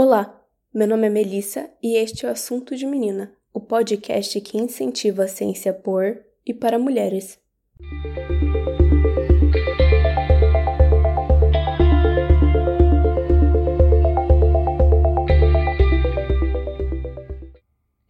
Olá, meu nome é Melissa e este é o Assunto de Menina, o podcast que incentiva a ciência por e para mulheres.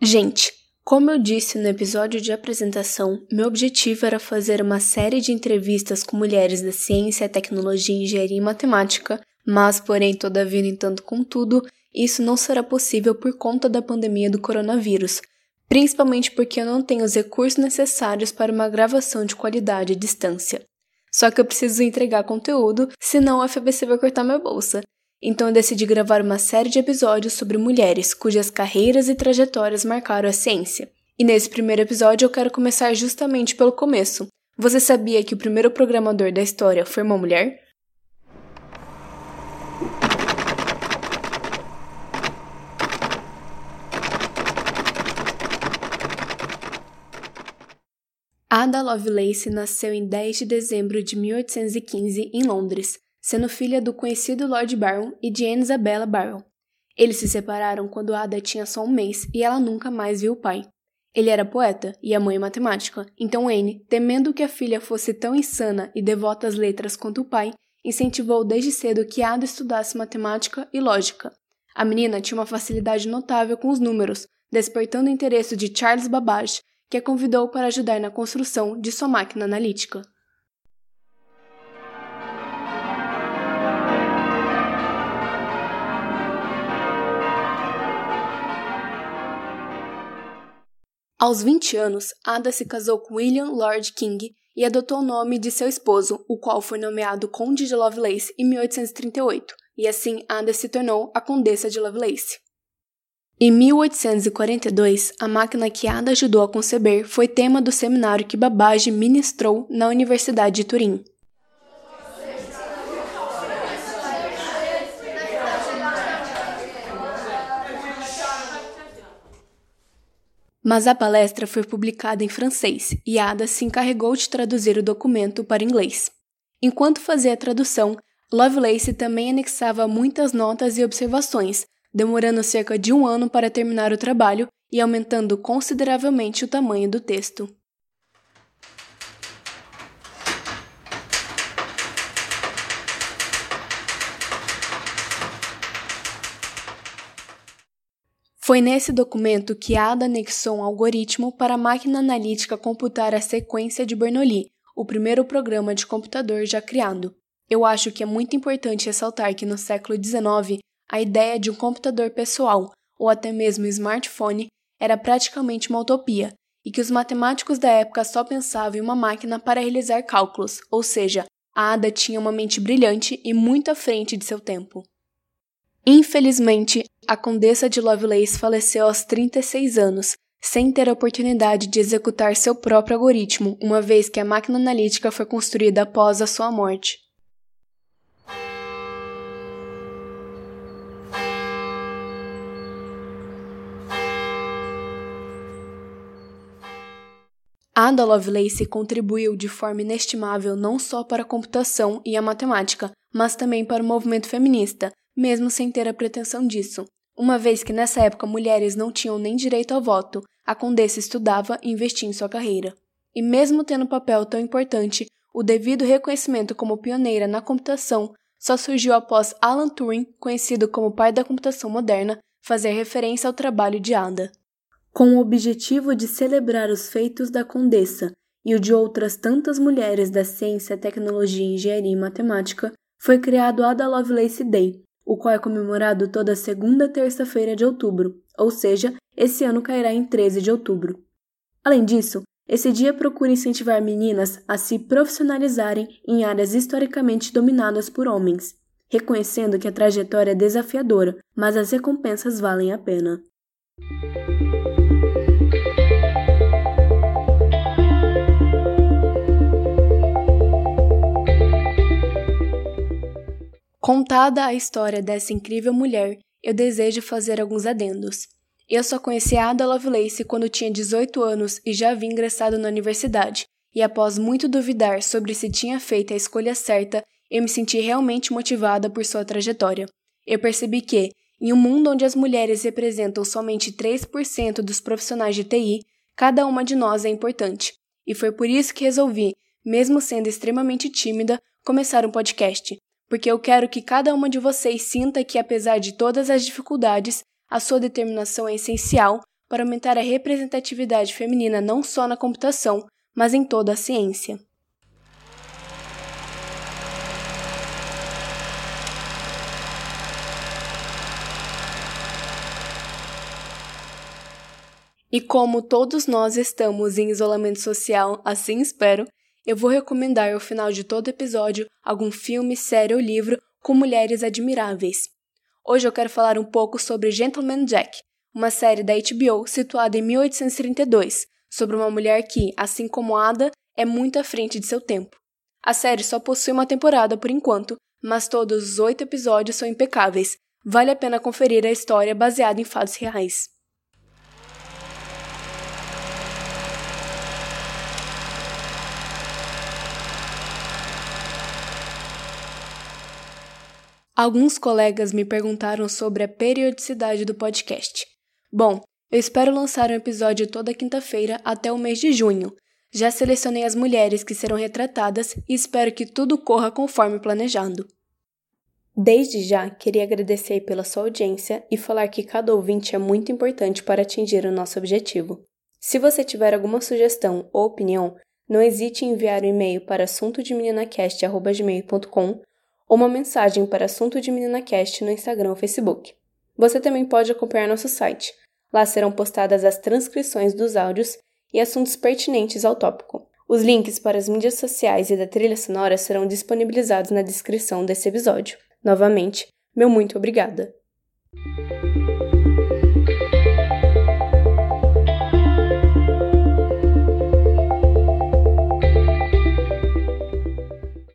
Gente, como eu disse no episódio de apresentação, meu objetivo era fazer uma série de entrevistas com mulheres da ciência, tecnologia, engenharia e matemática, mas, porém, todavia, no entanto, contudo, isso não será possível por conta da pandemia do coronavírus, principalmente porque eu não tenho os recursos necessários para uma gravação de qualidade à distância. Só que eu preciso entregar conteúdo, senão a FBC vai cortar minha bolsa. Então eu decidi gravar uma série de episódios sobre mulheres cujas carreiras e trajetórias marcaram a ciência. E nesse primeiro episódio eu quero começar justamente pelo começo. Você sabia que o primeiro programador da história foi uma mulher? Ada Lovelace nasceu em 10 de dezembro de 1815 em Londres, sendo filha do conhecido Lord Byron e de Anne Isabella Byron. Eles se separaram quando Ada tinha só um mês e ela nunca mais viu o pai. Ele era poeta e a mãe matemática, então Anne, temendo que a filha fosse tão insana e devota às letras quanto o pai, incentivou desde cedo que Ada estudasse matemática e lógica. A menina tinha uma facilidade notável com os números, despertando o interesse de Charles Babbage, que a convidou para ajudar na construção de sua máquina analítica. Aos 20 anos, Ada se casou com William Lord King e adotou o nome de seu esposo, o qual foi nomeado Conde de Lovelace em 1838, e assim Ada se tornou a Condessa de Lovelace. Em 1842, a máquina que Ada ajudou a conceber foi tema do seminário que Babbage ministrou na Universidade de Turim. Mas a palestra foi publicada em francês e Ada se encarregou de traduzir o documento para inglês. Enquanto fazia a tradução, Lovelace também anexava muitas notas e observações, demorando cerca de um ano para terminar o trabalho e aumentando consideravelmente o tamanho do texto. Foi nesse documento que Ada anexou um algoritmo para a máquina analítica computar a sequência de Bernoulli, o primeiro programa de computador já criado. Eu acho que é muito importante ressaltar que no século XIX, a ideia de um computador pessoal, ou até mesmo smartphone, era praticamente uma utopia, e que os matemáticos da época só pensavam em uma máquina para realizar cálculos, ou seja, a Ada tinha uma mente brilhante e muito à frente de seu tempo. Infelizmente, a Condessa de Lovelace faleceu aos 36 anos, sem ter a oportunidade de executar seu próprio algoritmo, uma vez que a máquina analítica foi construída após a sua morte. Ada Lovelace contribuiu de forma inestimável não só para a computação e a matemática, mas também para o movimento feminista, mesmo sem ter a pretensão disso. Uma vez que nessa época mulheres não tinham nem direito ao voto, a condessa estudava e investia em sua carreira. E mesmo tendo um papel tão importante, o devido reconhecimento como pioneira na computação só surgiu após Alan Turing, conhecido como pai da computação moderna, fazer referência ao trabalho de Ada. Com o objetivo de celebrar os feitos da condessa e o de outras tantas mulheres da ciência, tecnologia, engenharia e matemática, foi criado Ada Lovelace Day, o qual é comemorado toda segunda terça-feira de outubro, ou seja, esse ano cairá em 13 de outubro. Além disso, esse dia procura incentivar meninas a se profissionalizarem em áreas historicamente dominadas por homens, reconhecendo que a trajetória é desafiadora, mas as recompensas valem a pena. Contada a história dessa incrível mulher, eu desejo fazer alguns adendos. Eu só conheci a Ada Lovelace quando tinha 18 anos e já havia ingressado na universidade, e após muito duvidar sobre se tinha feito a escolha certa, eu me senti realmente motivada por sua trajetória. Eu percebi que, Em um mundo onde as mulheres representam somente 3% dos profissionais de TI, cada uma de nós é importante. E foi por isso que resolvi, mesmo sendo extremamente tímida, começar um podcast, porque eu quero que cada uma de vocês sinta que, apesar de todas as dificuldades, a sua determinação é essencial para aumentar a representatividade feminina não só na computação, mas em toda a ciência. E como todos nós estamos em isolamento social, assim espero, eu vou recomendar ao final de todo episódio algum filme, série ou livro com mulheres admiráveis. Hoje eu quero falar um pouco sobre Gentleman Jack, uma série da HBO situada em 1832, sobre uma mulher que, assim como Ada, é muito à frente de seu tempo. A série só possui uma temporada por enquanto, mas todos os oito episódios são impecáveis. Vale a pena conferir a história baseada em fatos reais. Alguns colegas me perguntaram sobre a periodicidade do podcast. Bom, eu espero lançar um episódio toda quinta-feira até o mês de junho. Já selecionei as mulheres que serão retratadas e espero que tudo corra conforme planejado. Desde já, queria agradecer pela sua audiência e falar que cada ouvinte é muito importante para atingir o nosso objetivo. Se você tiver alguma sugestão ou opinião, não hesite em enviar um e-mail para assuntodemeninacast.gmail.com ou uma mensagem para Assunto de Menina Cast no Instagram ou Facebook. Você também pode acompanhar nosso site. Lá serão postadas as transcrições dos áudios e assuntos pertinentes ao tópico. Os links para as mídias sociais e da trilha sonora serão disponibilizados na descrição desse episódio. Novamente, meu muito obrigada!